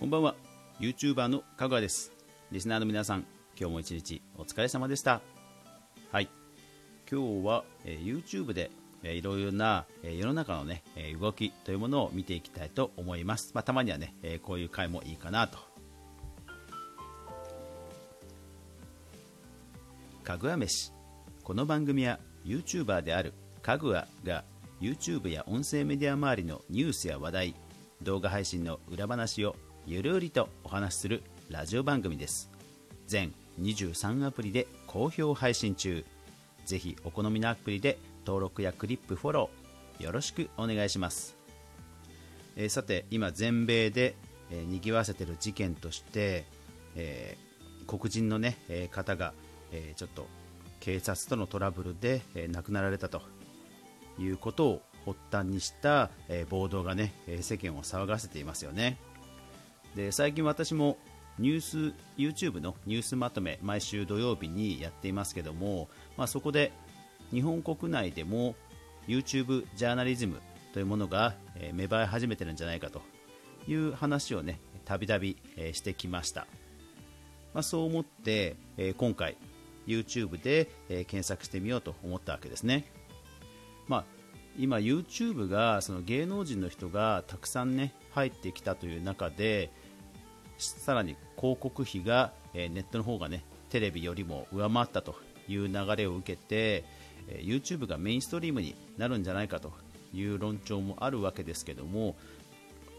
こんばんは。YouTuber の香川です。リスナーの皆さん今日も一日お疲れ様でした。はい。今日は、えー YouTube で、えーいろいろな、えー世の中のね、えー動きというものを見ていきたいと思います、まあ、たまにはね、えーこういう回もいいかなと。かぐわ飯。この番組は YouTuber であるかぐわが YouTube や音声メディア周りのニュースや話題動画配信の裏話をゆるりとお話しするラジオ番組です。全23アプリで好評配信中。ぜひお好みのアプリで登録やクリップフォローよろしくお願いします。えーさて今全米で、えー、にぎわせてる事件として、えー黒人の、ねえー方が、えーちょっと警察とのトラブルで、えー亡くなられたということを発端にした、えー暴動が、ねえー世間を騒がせていますよね。で最近私もニュース YouTube のニュースまとめ毎週土曜日にやっていますけども、まあ、そこで日本国内でも YouTube ジャーナリズムというものが、芽生え始めてるんじゃないかという話をねたびたびしてきました、まあ、そう思って、え今回 YouTube で、検索してみようと思ったわけですね、まあ、今 YouTube がその芸能人の人がたくさんね入ってきたという中でさらに広告費が、えネットの方がねテレビよりも上回ったという流れを受けて、え YouTube がメインストリームになるんじゃないかという論調もあるわけですけども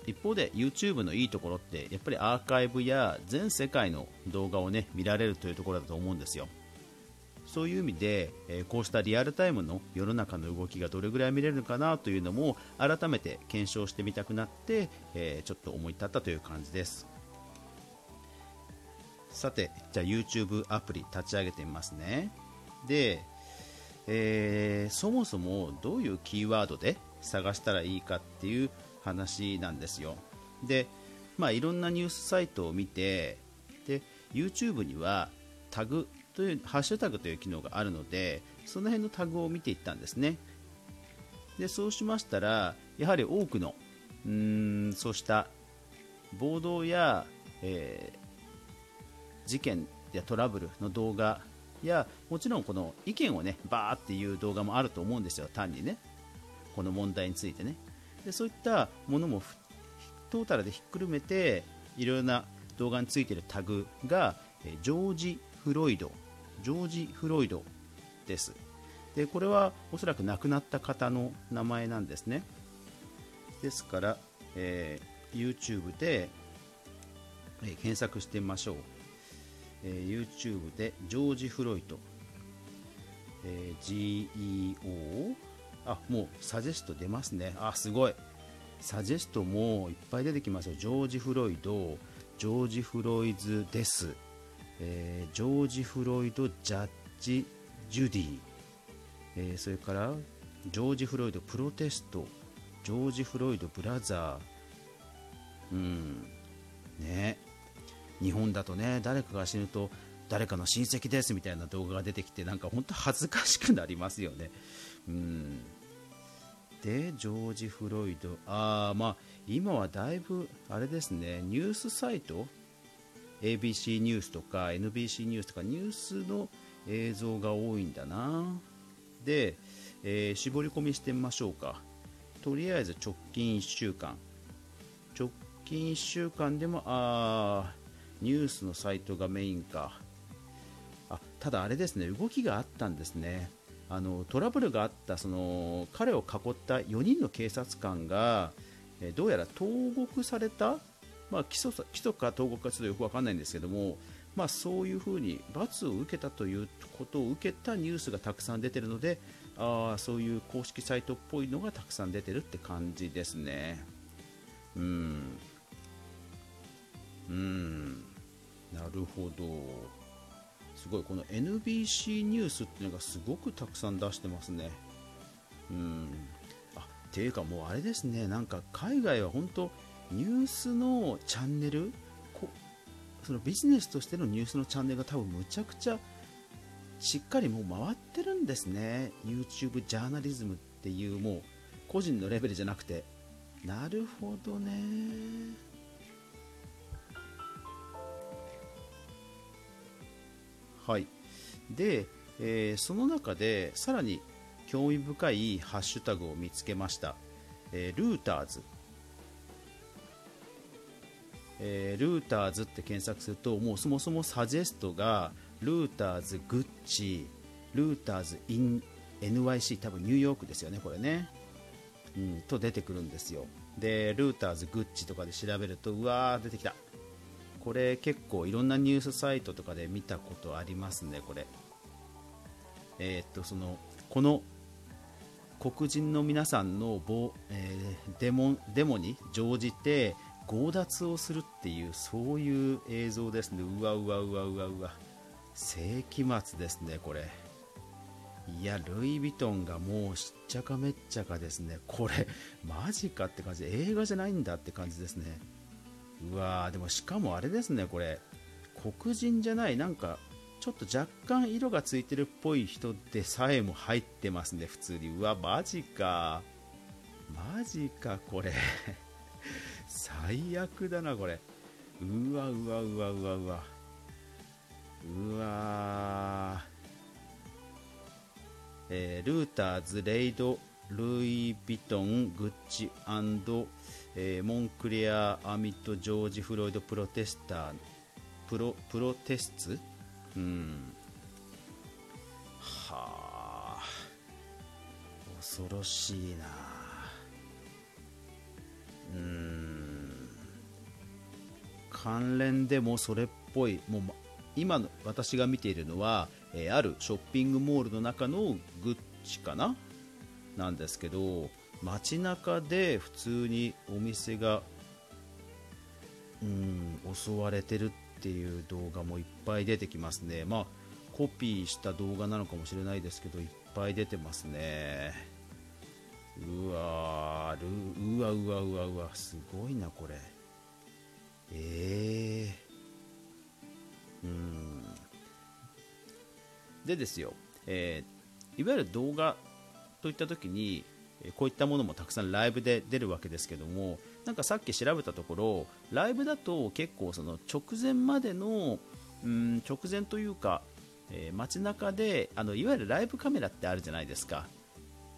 一方で YouTube のいいところってやっぱりアーカイブや全世界の動画をね見られるというところだと思うんですよ。そういう意味で、えこうしたリアルタイムの世の中の動きがどれぐらい見れるのかなというのも改めて検証してみたくなって、えちょっと思い立ったという感じです。さてじゃあ YouTube アプリ立ち上げてみますね。で、えーそもそもどういうキーワードで探したらいいかっていう話なんですよ。で、まあ、いろんなニュースサイトを見てで YouTube にはタグというハッシュタグという機能があるのでその辺のタグを見ていったんですね。でそうしましたらやはり多くのうんそうした暴動や、え事件やトラブルの動画やもちろんこの意見をねバーっていう動画もあると思うんですよ単にね。この問題についてね。でそういったものもトータルでひっくるめていろいろな動画についているタグがジョージ・フロイドジョージ・フロイドです。でこれはおそらく亡くなった方の名前なんですね。ですから、えー YouTube で、え検索してみましょう、えー YouTube でジョージ・フロイド、えー GEO あもうサジェスト出ますね。あすごい。サジェストもいっぱい出てきますよ。ジョージ・フロイドジョージ・フロイズです、えージョージ・フロイド・ジャッジ・ジュディ、えーそれからジョージ・フロイド・プロテスト。ジョージ・フロイド・ブラザー。うん。ね日本だとね誰かが死ぬと誰かの親戚ですみたいな動画が出てきてなんか本当恥ずかしくなりますよね。うん。でジョージ・フロイド。あーまあ今はだいぶあれですねニュースサイト？ABC ニュースとか NBC ニュースとかニュースの映像が多いんだな。で、えー絞り込みしてみましょうか。とりあえず直近1週間。直近1週間でもあーニュースのサイトがメインか。あただあれですね動きがあったんですね。あのトラブルがあったその彼を囲った4人の警察官が、えどうやら投獄された、まあ、起訴起訴か投獄かちょっとよく分かんないんですけども、まあ、そういうふうに罰を受けたということを受けたニュースがたくさん出てるのであそういう公式サイトっぽいのがたくさん出てるって感じですね。うん。うん。なるほど。すごいこの NBC ニュースっていうのがすごくたくさん出してますね。うん。あていうかもうあれですね。なんか海外は本当ニュースのチャンネルこそのビジネスとしてのニュースのチャンネルが多分むちゃくちゃしっかりもう回ってるんですね。YouTube ジャーナリズムっていうもう個人のレベルじゃなくて。なるほどね。はい。で、えーその中でさらに興味深いハッシュタグを見つけました、えールーターズ。えールーターズって検索するともうそもそもサジェストがルーターズグッチルーターズ in NYC 多分ニューヨークですよねこれね、うん、と出てくるんですよ。でルーターズグッチとかで調べるとうわー出てきた。これ結構いろんなニュースサイトとかで見たことありますねこれ。えーっとそのこの黒人の皆さんの暴、えーデモデモに乗じて強奪をするっていうそういう映像ですね。うわうわうわうわうわ。世紀末ですねこれ。いやルイ・ヴィトンがもうしっちゃかめっちゃかですね。これマジかって感じ。映画じゃないんだって感じですね。うわーでもしかもあれですねこれ。黒人じゃないなんかちょっと若干色がついてるっぽい人でさえも入ってますね普通に。うわマジか。マジかこれ。最悪だなこれ。うわうわうわうわうわ。うわー。えールーターズ、レイド、ルイ・ヴィトン、グッチえーモンクレア、アミット、ジョージ・フロイド、プロテスター、プロプロテスツ？うん。はあ恐ろしいな。うん。関連でもそれっぽい。もう今の私が見ているのは、えーあるショッピングモールの中のグッチかな？なんですけど街中で普通にお店がうん襲われてるっていう動画もいっぱい出てきますね。まあコピーした動画なのかもしれないですけどいっぱい出てますね。うわーるうわうわうわうわすごいなこれ。ええうん。でですよ、えーいわゆる動画といった時にこういったものもたくさんライブで出るわけですけどもなんかさっき調べたところライブだと結構その直前までのうん直前というか、えー街中であのいわゆるライブカメラってあるじゃないですか。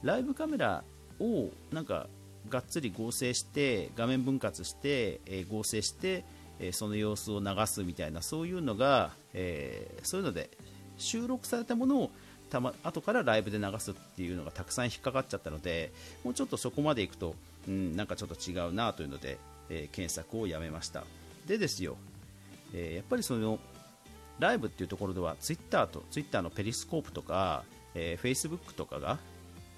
ライブカメラをなんかがっつり合成して画面分割して、えー合成して、えーその様子を流すみたいなそういうのが、えそういうので収録されたものをたま後からライブで流すっていうのがたくさん引っかかっちゃったのでもうちょっとそこまでいくと、うん、なんかちょっと違うなというので、えー検索をやめました。でですよ、えーやっぱりそのライブっていうところではツイッターとツイッターのペリスコープとか、えー、フェイスブックとかが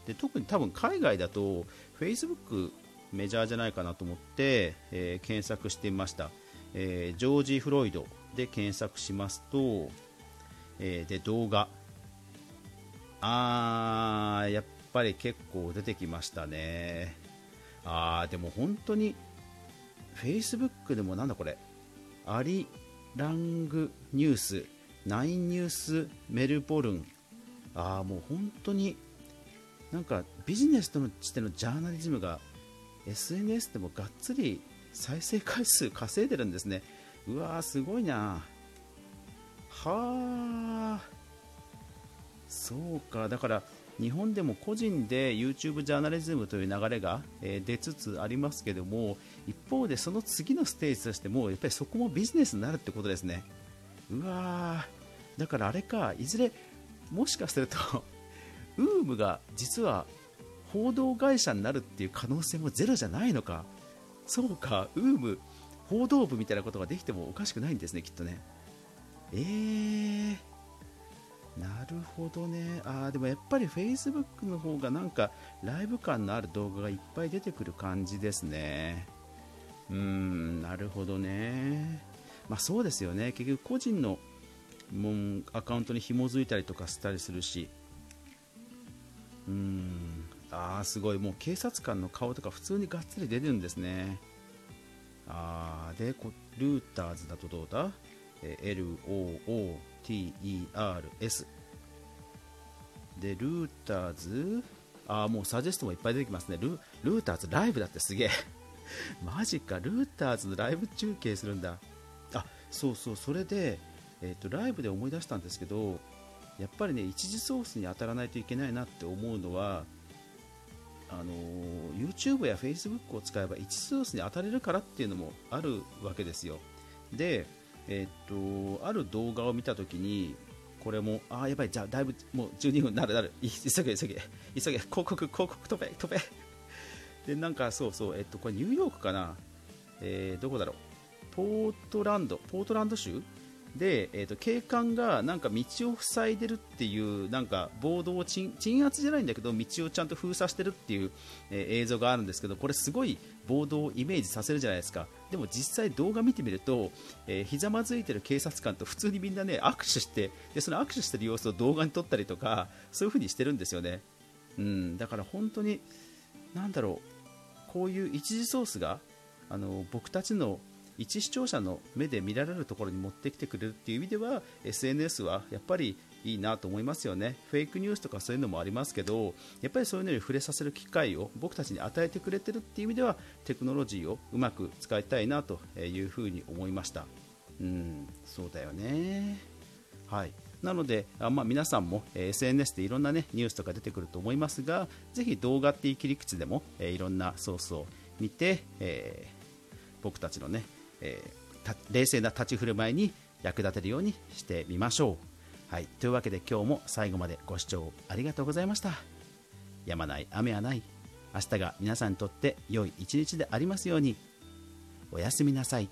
で特に多分海外だとフェイスブックメジャーじゃないかなと思って、えー検索してみました、えージョージ・フロイドで検索しますと、えーで動画。あーやっぱり結構出てきましたね。あーでも本当にフェイスブックでもなんだこれ。アリラングニュース。ナインニュースメルボルン。ああもう本当になんかビジネスとしてのジャーナリズムが SNS でもがっつり再生回数稼いでるんですね。うわーすごいなはあそうか。だから日本でも個人で YouTube ジャーナリズムという流れが、え出つつありますけども一方でその次のステージとしてもやっぱりそこもビジネスになるってことですね。うわー。だからあれかいずれもしかするとウームが実は報道会社になるっていう可能性もゼロじゃないのか。そうかウーム報道部みたいなことができてもおかしくないんですねきっとね。えー、なるほどね。あでもやっぱり Facebook の方がなんかライブ感のある動画がいっぱい出てくる感じですね。うーんなるほどね。まあそうですよね。結局個人のもんアカウントに紐づいたりとかしたりするし。うーんあーすごい。もう警察官の顔とか普通にがっつり出るんですね。あーでこルーターズだとどうだ、えー TERS でルーターズあーもうサジェストもいっぱい出てきますね。ルルーターズライブだってすげえ。マジか。ルーターズのライブ中継するんだ。あそうそう。それでえーと、ライブで思い出したんですけどやっぱりね一時ソースに当たらないといけないなって思うのはあの YouTube や Facebook を使えば一時ソースに当たれるからっていうのもあるわけですよ。で、えーと、ある動画を見たときにこれもあやばいじゃあだいぶもう12分なるなる。急げ急げ。急げ。広告広告飛べ飛べ。でなんかそうそうえっとこれニューヨークかな。えー、どこだろう。ポートランドポートランド州で、えーと、警官がなんか道を塞いでるっていうなんか暴動を鎮圧じゃないんだけど道をちゃんと封鎖してるっていう、えー、映像があるんですけどこれすごい暴動をイメージさせるじゃないですか。でも実際動画見てみると、えー、ひざまずいてる警察官と普通にみんなね握手してでその握手してる様子を動画に撮ったりとかそういう風にしてるんですよね、うん、だから本当になんだろうこういう一時ソースがあの僕たちの一視聴者の目で見られるところに持ってきてくれるっていう意味では SNS はやっぱりいいなと思いますよね。フェイクニュースとかそういうのもありますけどやっぱりそういうのに触れさせる機会を僕たちに与えてくれてるっていう意味ではテクノロジーをうまく使いたいなというふうに思いました。うんそうだよね。はい。なので、あまあ、皆さんも、え、SNS でいろんな、ね、ニュースとか出てくると思いますがぜひ動画っていう切り口でも、え、いろんなソースを見て、えー、僕たちのねえー、冷静な立ち振る舞いに役立てるようにしてみましょう。はい、というわけで今日も最後までご視聴ありがとうございました。やまない雨はない。明日が皆さんにとって良い一日でありますように。おやすみなさい。